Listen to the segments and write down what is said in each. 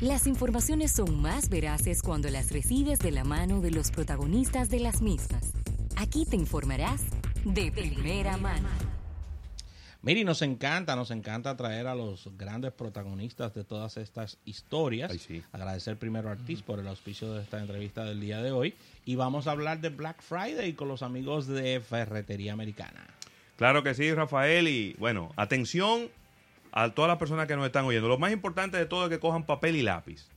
Las informaciones son más veraces cuando las recibes de la mano de los protagonistas de las mismas. Aquí te informarás de primera mano. Miri, nos encanta, nos encanta traer a los grandes protagonistas de todas estas historias. Agradecer primero a Artis por el auspicio de esta entrevista del día de hoy. Y vamos a hablar de Black Friday con los amigos de Ferretería Americana. Claro que sí, Rafael. Y bueno, atención a todas las personas que nos están oyendo. Lo más importante de todo es que cojan papel y lápiz.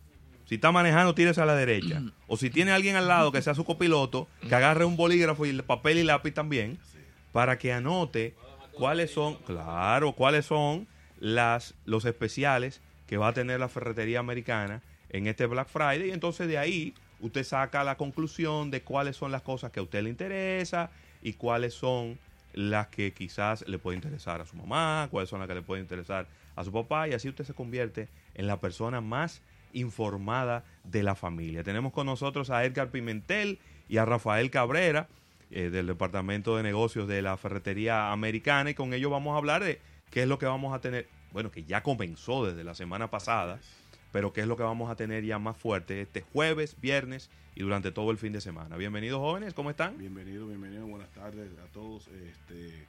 Si está manejando, tírese a la derecha. o si tiene alguien al lado que sea su copiloto, que agarre un bolígrafo y papel y lápiz también, para que anote cuáles son, claro, cuáles son las, los especiales que va a tener la ferretería americana en este Black Friday. Y entonces de ahí usted saca la conclusión de cuáles son las cosas que a usted le interesa y cuáles son las que quizás le puede interesar a su mamá, cuáles son las que le pueden interesar a su papá y así usted se convierte en la persona más informada de la familia. Tenemos con nosotros a Edgar Pimentel y a Rafael Cabrera eh, del Departamento de Negocios de la Ferretería Americana y con ellos vamos a hablar de qué es lo que vamos a tener, bueno, que ya comenzó desde la semana pasada, pero qué es lo que vamos a tener ya más fuerte este jueves, viernes y durante todo el fin de semana. Bienvenidos jóvenes, ¿cómo están? Bienvenido, bienvenido, buenas tardes a todos. Este,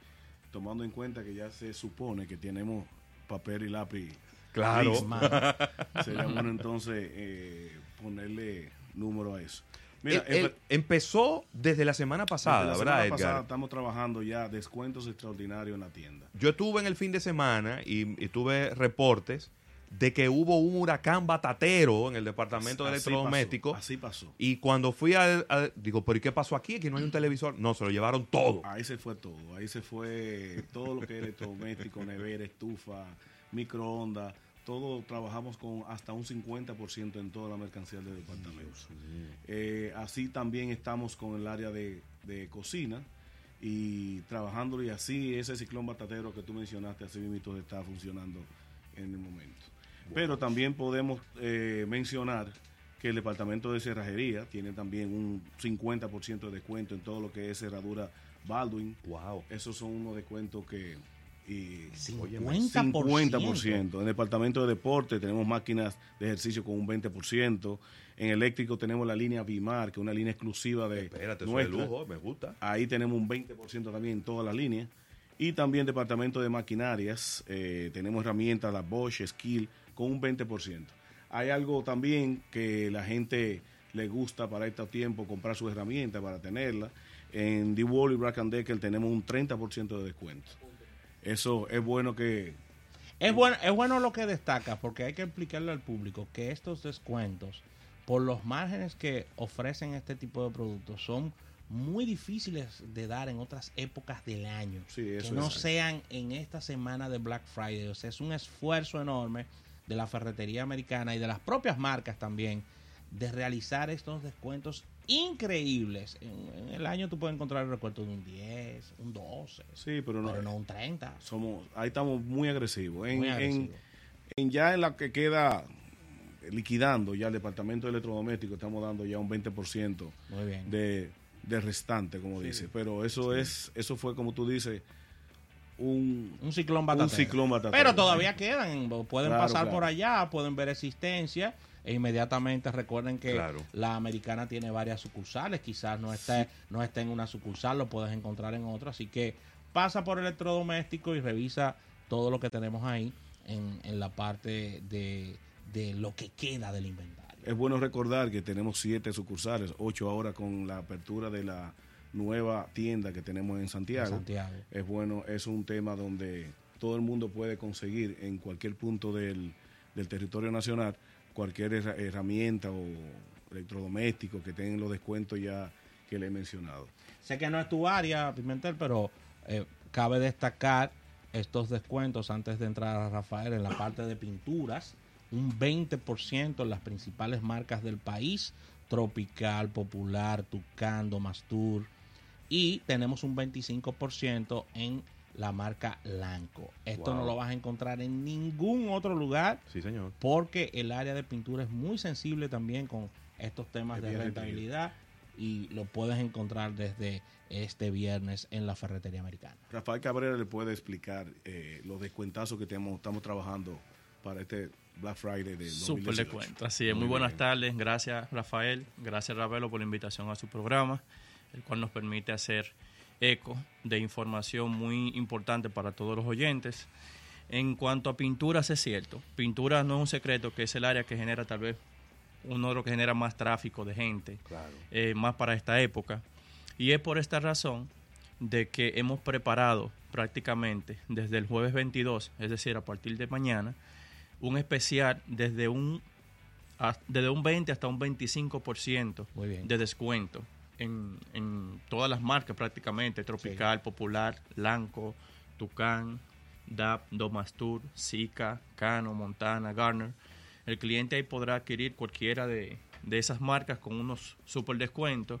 tomando en cuenta que ya se supone que tenemos papel y lápiz. Claro. sería bueno entonces eh, ponerle número a eso. Mira, empezó desde la semana pasada, la semana Pasada estamos trabajando ya descuentos extraordinarios en la tienda. Yo estuve en el fin de semana y, tuve reportes de que hubo un huracán batatero en el departamento de electrodomésticos. así pasó. Y cuando fui a, digo, pero ¿y qué pasó aquí? Aquí no hay un televisor. No, se lo llevaron todo. Ahí se fue todo. Ahí se fue todo lo que es electrodoméstico, nevera, estufa, microondas todo trabajamos con hasta un 50% en toda la mercancía del departamento. Eh, así también estamos con el área de, cocina y trabajando y así ese ciclón batatero que tú mencionaste, así mismo está funcionando en el momento. Pero también podemos eh, mencionar que el departamento de cerrajería tiene también un 50% de descuento en todo lo que es cerradura Baldwin. Wow. Esos son unos descuentos que y 50%. 50%. En el departamento de deporte tenemos máquinas de ejercicio con un 20%. En eléctrico tenemos la línea Bimar, que es una línea exclusiva de Espérate, de lujo, me gusta. Ahí tenemos un 20% también en todas las líneas. Y también departamento de maquinarias, eh, tenemos herramientas, la Bosch, Skill, con un 20%. Hay algo también que la gente le gusta para este tiempo comprar sus herramientas para tenerla. En D-Wall y Black Decker tenemos un 30% de descuento. Eso es bueno que... Es bueno, es bueno lo que destaca, porque hay que explicarle al público que estos descuentos, por los márgenes que ofrecen este tipo de productos, son muy difíciles de dar en otras épocas del año. que no sean en esta semana de Black Friday. O sea, es un esfuerzo enorme de la ferretería americana y de las propias marcas también de realizar estos descuentos increíbles. En, el año tú puedes encontrar el recuerdo de un 10, un 12, sí, pero no, no un 30. Somos, ahí estamos muy agresivos. En, En, ya en la que queda liquidando ya el departamento de electrodomésticos, estamos dando ya un 20% De, de restante, como dice. Pero eso es eso fue, como tú dices, un, un ciclón batatero. Pero todavía quedan, pueden pasar por allá, pueden ver existencia e inmediatamente recuerden que la americana tiene varias sucursales, quizás no esté, no esté en una sucursal, lo puedes encontrar en otra, así que pasa por electrodoméstico y revisa todo lo que tenemos ahí en, en la parte de, de lo que queda del inventario. Es bueno recordar que tenemos siete sucursales, ocho ahora con la apertura de la nueva tienda que tenemos en Santiago. Santiago. Es bueno, es un tema donde todo el mundo puede conseguir en cualquier punto del, del territorio nacional cualquier herramienta o electrodoméstico que tengan los descuentos ya que le he mencionado. Sé que no es tu área, Pimentel, pero eh, cabe destacar estos descuentos antes de entrar a Rafael en la parte de pinturas, un 20% en las principales marcas del país, Tropical, Popular, Tucando, Mastur, y tenemos un 25% en la marca Lanco. Esto no lo vas a encontrar en ningún otro lugar. Sí, señor. Porque el área de pintura es muy sensible también con estos temas de rentabilidad y lo puedes encontrar desde este viernes en la ferretería americana. Rafael Cabrera le puede explicar eh, los descuentazos que tenemos, estamos trabajando para este Black Friday de Súper 2018. descuento. Así es. Muy, buenas tardes. Gracias, Rafael. Gracias, Ravelo, por la invitación a su programa, el cual nos permite hacer eco de información muy importante para todos los oyentes. En cuanto a pinturas, es cierto. Pintura no es un secreto, que es el área que genera tal vez uno de los que genera más tráfico de gente, Claro. eh, más para esta época. Y es por esta razón de que hemos preparado prácticamente desde el jueves 22, es decir, a partir de mañana, un especial desde un, desde un 20 hasta un 25% Muy bien. de descuento en, en todas las marcas prácticamente, Tropical, Popular, Lanco, Tucán, DAP, Domastur, Zika, Cano, Montana, Garner. El cliente ahí podrá adquirir cualquiera de, de esas marcas con unos super descuentos.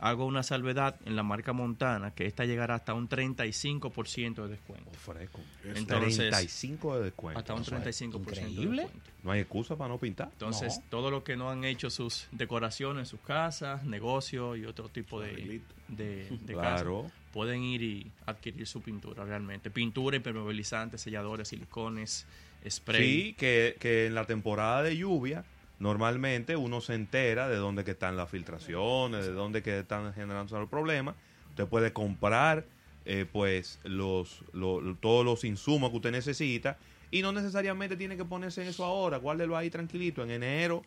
Hago una salvedad en la marca Montana, que esta llegará hasta un 35% de descuento. Fresco. Entonces, 35 de descuento. hasta un Eso es 35% de increíble. descuento. No hay excusa para no pintar. Entonces, No. todo lo que no han hecho sus decoraciones en sus casas, negocios y otro tipo de, de, de Claro. casas, pueden ir y adquirir su pintura realmente. Pintura, impermeabilizantes, selladores, silicones, spray. Sí, que, que en la temporada de lluvia normalmente uno se entera de dónde que están las filtraciones, de dónde que están generando los problemas. Usted puede comprar eh, pues los, lo- todos los insumos que usted necesita y no necesariamente tiene que ponerse en eso ahora, guárdelo ahí tranquilito. En enero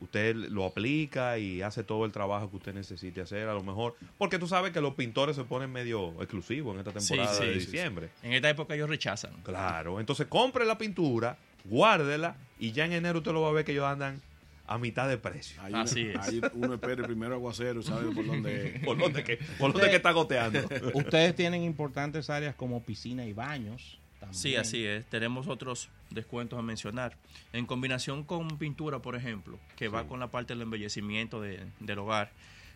usted lo aplica y hace todo el trabajo que usted necesite hacer a lo mejor, porque tú sabes que los pintores se ponen medio exclusivos en esta temporada sí, de sí, sí. diciembre. En esta época ellos rechazan. Claro, entonces compre la pintura, guárdela y ya en enero usted lo va a ver que ellos andan a mitad de precio. Ahí Así uno, es. ahí uno espera el primer aguacero y sabe por dónde. ¿Por dónde que, por dónde que está goteando? Ustedes tienen importantes áreas como piscina y baños. También. Sí, así es. Tenemos otros descuentos a mencionar. En combinación con pintura, por ejemplo, que va con la parte del embellecimiento de- del hogar,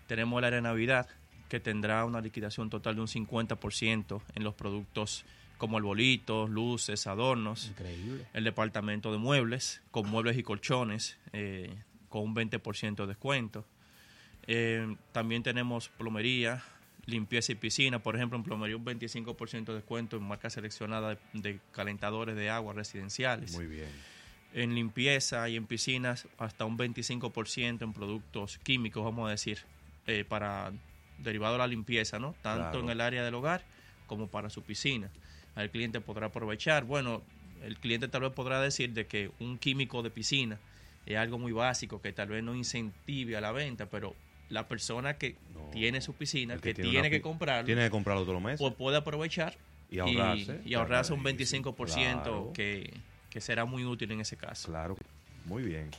tenemos el área de Navidad, que tendrá una liquidación total de un 50% en los productos como arbolitos, luces, adornos. Increíble. El departamento de muebles, con muebles y colchones, eh, con un 20% de descuento. Eh, también tenemos plomería, limpieza y piscina. Por ejemplo, en plomería un 25% de descuento en marcas seleccionadas de, de calentadores de agua residenciales. Muy bien. En limpieza y en piscinas hasta un 25% en productos químicos, vamos a decir, eh, para derivado de la limpieza, ¿no? Tanto Claro. en el área del hogar como para su piscina. El cliente podrá aprovechar. Bueno, el cliente tal vez podrá decir de que un químico de piscina es algo muy básico que tal vez no incentive a la venta, pero la persona que No. tiene su piscina, que, tiene que comprarlo, Tiene que comprarlo todos los meses. pues puede aprovechar Y ahorrarse. y, ahorrarse un Claro. 25% Claro. que, que será muy útil en ese caso. Claro, muy bien.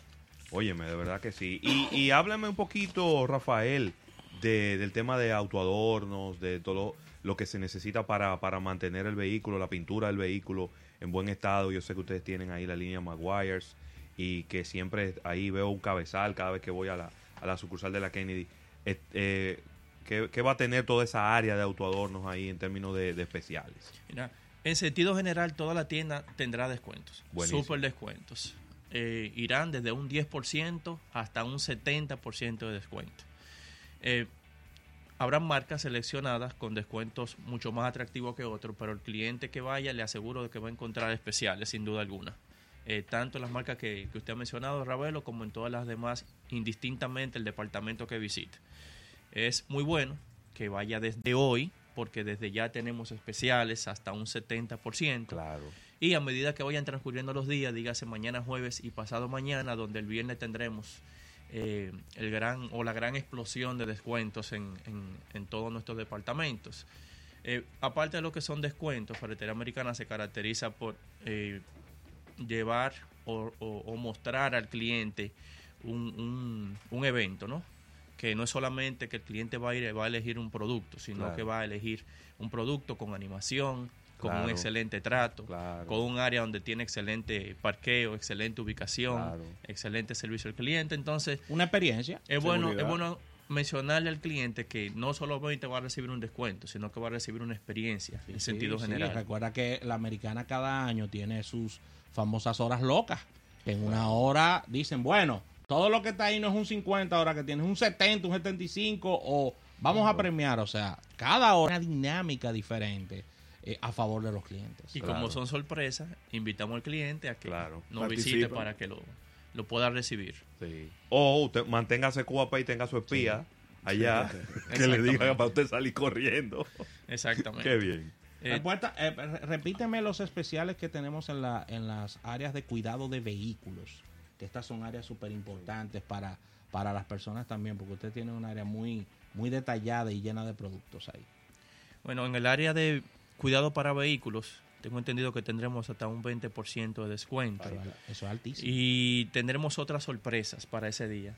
Óyeme, de verdad que sí. Y, y háblame un poquito, Rafael, de- del tema de autoadornos, de todo lo, lo que se necesita para, para mantener el vehículo, la pintura del vehículo en buen estado. Yo sé que ustedes tienen ahí la línea Maguires y que siempre ahí veo un cabezal cada vez que voy a la, a la sucursal de la Kennedy. Eh, eh, ¿qué, qué va a tener toda esa área de autoadornos ahí en términos de, de especiales? Mira, en sentido general, toda la tienda tendrá descuentos. Buenísimo. Super descuentos. Eh, irán desde un 10% hasta un 70% de descuento. Habrán marcas seleccionadas con descuentos mucho más atractivos que otros, pero el cliente que vaya le aseguro de que va a encontrar especiales, sin duda alguna. Eh, tanto en las marcas que, que usted ha mencionado, Ravelo, como en todas las demás, indistintamente el departamento que visite. Es muy bueno que vaya desde hoy, porque desde ya tenemos especiales hasta un 70%. Claro. Y a medida que vayan transcurriendo los días, dígase mañana jueves y pasado mañana, donde el viernes tendremos eh, el gran o la gran explosión de descuentos en, en- en todos nuestros departamentos. Eh, aparte de lo que son descuentos, Ferretería Americana se caracteriza por eh, llevar o, o- o mostrar al cliente un, un- un evento, ¿no? Que no es solamente que el cliente va a ir va a elegir un producto, sino Claro. que va a elegir un producto con animación, con Claro. un excelente trato, Claro. con un área donde tiene excelente parqueo, excelente ubicación, Claro. excelente servicio al cliente. Entonces, Una experiencia. es bueno, es bueno mencionarle al cliente que no solamente va a recibir un descuento, sino que va a recibir una experiencia en Sí, sentido sí, general. Recuerda que la americana cada año tiene sus famosas horas locas. En una hora dicen, bueno, todo lo que está ahí no es un 50, ahora que tienes un 70, un 75, o vamos a premiar. O sea, cada hora una dinámica diferente. Eh, a favor de los clientes. Y Claro. como son sorpresas, invitamos al cliente a que Claro. nos Participa. visite para que lo, lo pueda recibir. Sí. O usted manténgase cuapa y tenga su espía allá que le diga para usted salir corriendo. Exactamente. Qué bien. Eh, eh, re- repíteme los especiales que tenemos en, la, en las áreas de cuidado de vehículos, que estas son áreas súper importantes para, para las personas también, porque usted tiene un área muy, muy detallada y llena de productos ahí. bueno, en el área de cuidado para vehículos, tengo entendido que tendremos hasta un 20% de descuento. Pero eso es altísimo. Y tendremos otras sorpresas para ese día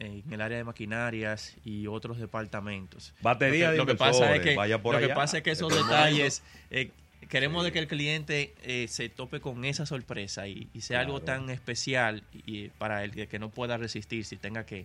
en el área de maquinarias y otros departamentos. Batería de lo que, lo que pasa es que, vaya por lo que allá. pasa es que esos el detalles eh, queremos de que el cliente eh, se tope con esa sorpresa y, y sea algo tan especial y, para él que, no pueda resistirse y tenga que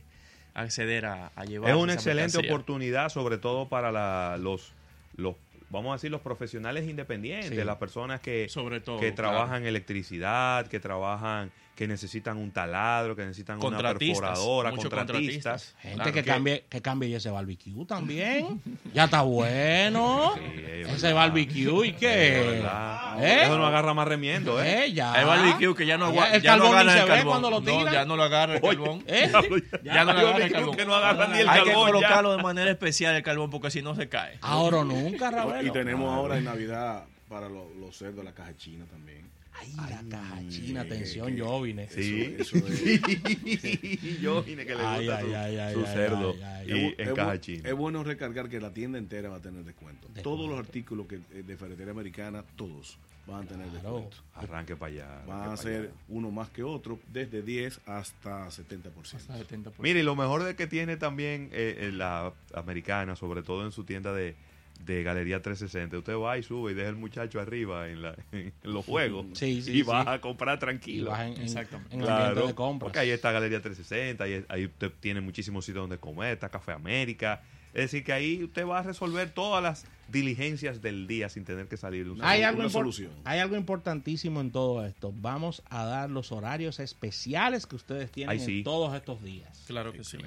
acceder a, a llevar Es una esa excelente mercancía. oportunidad, sobre todo para la- los, los, vamos a decir, los profesionales independientes, Sí. las personas que, Sobre todo, que claro. trabajan electricidad, que trabajan, que necesitan un taladro, que necesitan una perforadora, contratistas. contratistas. Gente Claro que, que- cambie que cambie ese barbecue también. ya está bueno. Sí, es ese verdad. barbecue y Es qué. verdad. ¿Eh? Eso no agarra más remiendo, ¿eh? Eh, ya. Hay barbecue que ya no, agua- Ya el ya no carbón agarra ni el se ve cuando lo No, tira. ya no lo agarra el Oye, carbón. ¿Eh? Ya no le agarra el Barbecue carbón. que no agarra ni el Hay que ya. colocarlo de manera especial el carbón porque si no se cae. Ahora nunca, Ravelo. Y tenemos ahora en Navidad para lo- los cerdos la caja china también. Ay, la caja china, atención, que- yo vine. Sí. Eso- eso es- Yo vine que le Ay, gusta ay, su, ay, ay, su ay, cerdo ay, ay. y en es caja china. Es bueno recargar que la tienda entera va a tener descuento. Descuento. Todos los artículos que, eh, de ferretería americana, todos van a tener Claro. descuento. Arranque para allá. arranque Van a ser allá. uno más que otro, desde 10 hasta 70%. Hasta 70%. Mire, y lo mejor de que tiene también eh, eh, la americana, sobre todo en su tienda de, de Galería 360, usted va y sube y deja el muchacho arriba en, la, en los juegos Sí, sí, y va sí. a comprar Y tranquilo. vas en, en, Exactamente. en ambiente Claro, de compras. porque ahí está Galería 360, ahí, ahí usted tiene muchísimos sitios donde comer, está Café América. Es decir, que ahí usted va a resolver todas las diligencias del día sin tener que salir de un Hay Una algo, impor- solución. hay algo importantísimo en todo esto. Vamos a dar los horarios especiales que ustedes tienen Ay, sí. en todos estos días. Claro que sí.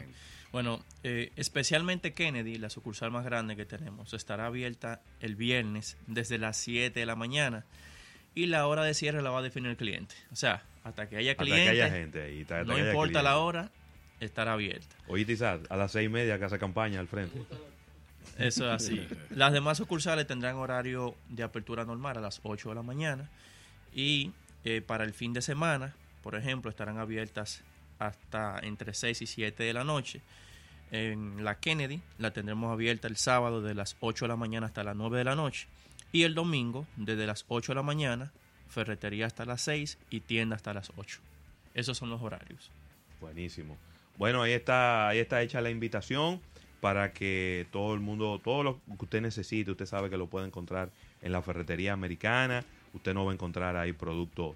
Bueno, eh, especialmente Kennedy, la sucursal más grande que tenemos, estará abierta el viernes desde las 7 de la mañana y la hora de cierre la va a definir el cliente. O sea, hasta que haya Hasta que cliente, haya gente ahí. hasta no que haya importa la cliente. hora, estará abierta. Oye, Tizat, a las seis y media que hace campaña al frente. Eso es así. Las demás sucursales tendrán horario de apertura normal a las 8 de la mañana y eh, para el fin de semana, por ejemplo, estarán abiertas hasta entre 6 y 7 de la noche. En la Kennedy la tendremos abierta el sábado de las 8 de la mañana hasta las 9 de la noche y el domingo desde las 8 de la mañana, ferretería hasta las 6 y tienda hasta las 8. Esos son los horarios. Buenísimo. Bueno, ahí está, ahí está hecha la invitación para que todo el mundo, todo lo que usted necesite, usted sabe que lo puede encontrar en la ferretería americana. Usted no va a encontrar ahí productos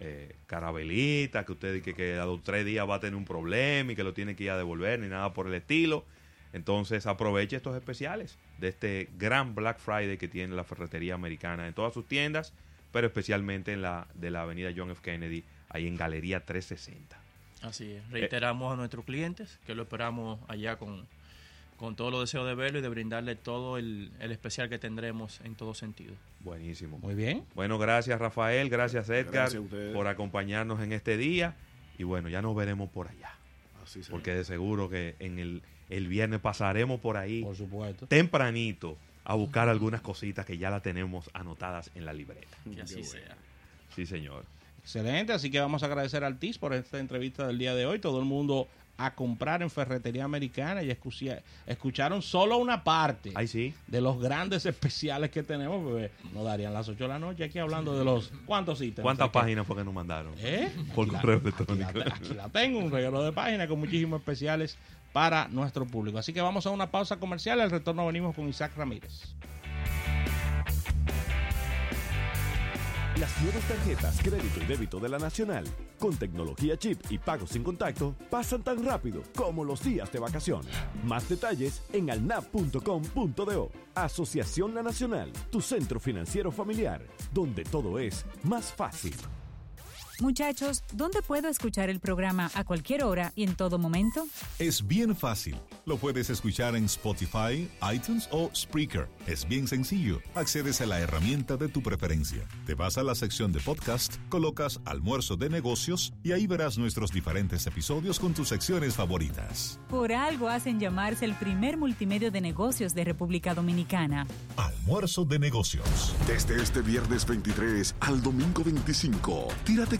eh, carabelitas, que usted que, que a los tres días va a tener un problema y que lo tiene que ir a devolver, ni nada por el estilo. Entonces aproveche estos especiales de este gran Black Friday que tiene la ferretería americana en todas sus tiendas, pero especialmente en la de la avenida John F. Kennedy, ahí en Galería 360. Así es. Reiteramos a nuestros clientes que lo esperamos allá con, con todos los deseos de verlo y de brindarle todo el, el especial que tendremos en todo sentido. Buenísimo. Muy bien. Bueno, gracias Rafael, gracias Edgar Gracias por acompañarnos en este día. Y bueno, ya nos veremos por allá. Así será. Porque de seguro que en el, el viernes pasaremos por ahí Por supuesto. tempranito a buscar algunas cositas que ya la tenemos anotadas en la libreta. Que así bueno. sea. Sí, señor. Excelente, así que vamos a agradecer al TIS por esta entrevista del día de hoy. Todo el mundo a comprar en Ferretería Americana y escucha- escucharon solo una parte Ahí sí. de los grandes especiales que tenemos. porque nos darían las 8 de la noche aquí hablando de los... ¿Cuántos ítems? ¿Cuántas páginas fue que nos mandaron? ¿Eh? Por Aquí la- correo aquí electrónico. la- Aquí la tengo, un regalo de página con muchísimos especiales para nuestro público. Así que vamos a una pausa comercial. Al retorno venimos con Isaac Ramírez. Las nuevas tarjetas crédito y débito de la Nacional, con tecnología chip y pago sin contacto, pasan tan rápido como los días de vacaciones. Más detalles en alnap.com.do. Asociación La Nacional, tu centro financiero familiar, donde todo es más fácil. Muchachos, ¿dónde puedo escuchar el programa a cualquier hora y en todo momento? Es bien fácil. Lo puedes escuchar en Spotify, iTunes o Spreaker. Es bien sencillo. Accedes a la herramienta de tu preferencia. Te vas a la sección de podcast, colocas almuerzo de negocios y ahí verás nuestros diferentes episodios con tus secciones favoritas. Por algo hacen llamarse el primer multimedio de negocios de República Dominicana. Almuerzo de negocios. Desde este viernes 23 al domingo 25, tírate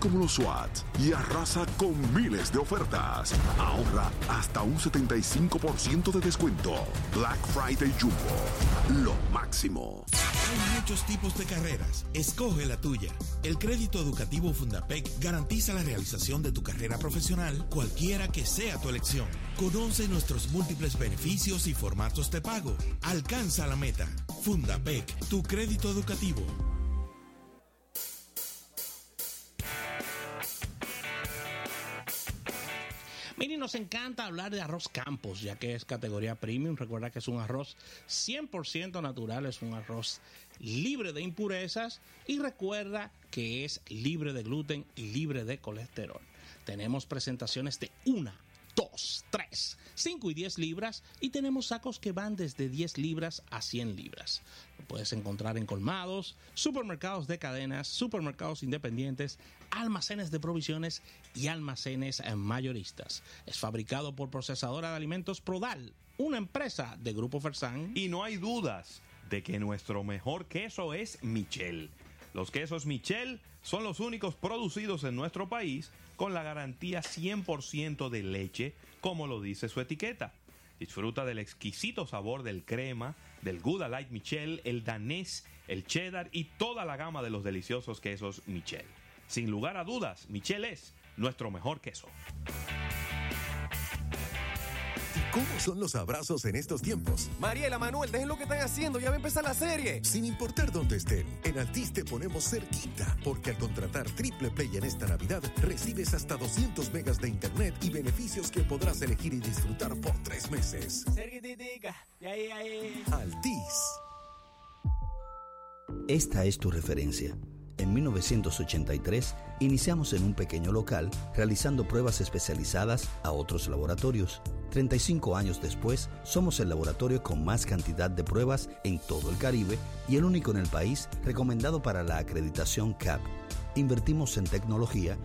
y arrasa con miles de ofertas. Ahorra hasta un 75% de descuento. Black Friday Jumbo. Lo máximo. Hay muchos tipos de carreras. Escoge la tuya. El crédito educativo Fundapec garantiza la realización de tu carrera profesional, cualquiera que sea tu elección. Conoce nuestros múltiples beneficios y formatos de pago. Alcanza la meta. Fundapec, tu crédito educativo. Miren, nos encanta hablar de arroz Campos, ya que es categoría premium. Recuerda que es un arroz 100% natural, es un arroz libre de impurezas y recuerda que es libre de gluten y libre de colesterol. Tenemos presentaciones de una, dos, tres, cinco y 10 libras y tenemos sacos que van desde 10 libras a 100 libras. Lo puedes encontrar en colmados, supermercados de cadenas, supermercados independientes, almacenes de provisiones y almacenes mayoristas. Es fabricado por procesadora de alimentos Prodal, una empresa de Grupo Fersan. Y no hay dudas de que nuestro mejor queso es Michel. Los quesos Michel son los únicos producidos en nuestro país con la garantía 100% de leche, como lo dice su etiqueta. Disfruta del exquisito sabor del crema, del Gouda Light Michel, el danés, el cheddar y toda la gama de los deliciosos quesos Michel. Sin lugar a dudas, Michel es nuestro mejor queso. ¿Cómo son los abrazos en estos tiempos? Mariela, Manuel, dejen lo que están haciendo, ya va a empezar la serie. Sin importar dónde estén, en Altis te ponemos cerquita, porque al contratar Triple Play en esta Navidad, recibes hasta 200 megas de internet y beneficios que podrás elegir y disfrutar por tres meses. Altis. Esta es tu referencia. En 1983 iniciamos en un pequeño local realizando pruebas especializadas a otros laboratorios. 35 años después, somos el laboratorio con más cantidad de pruebas en todo el Caribe y el único en el país recomendado para la acreditación CAP. Invertimos en tecnología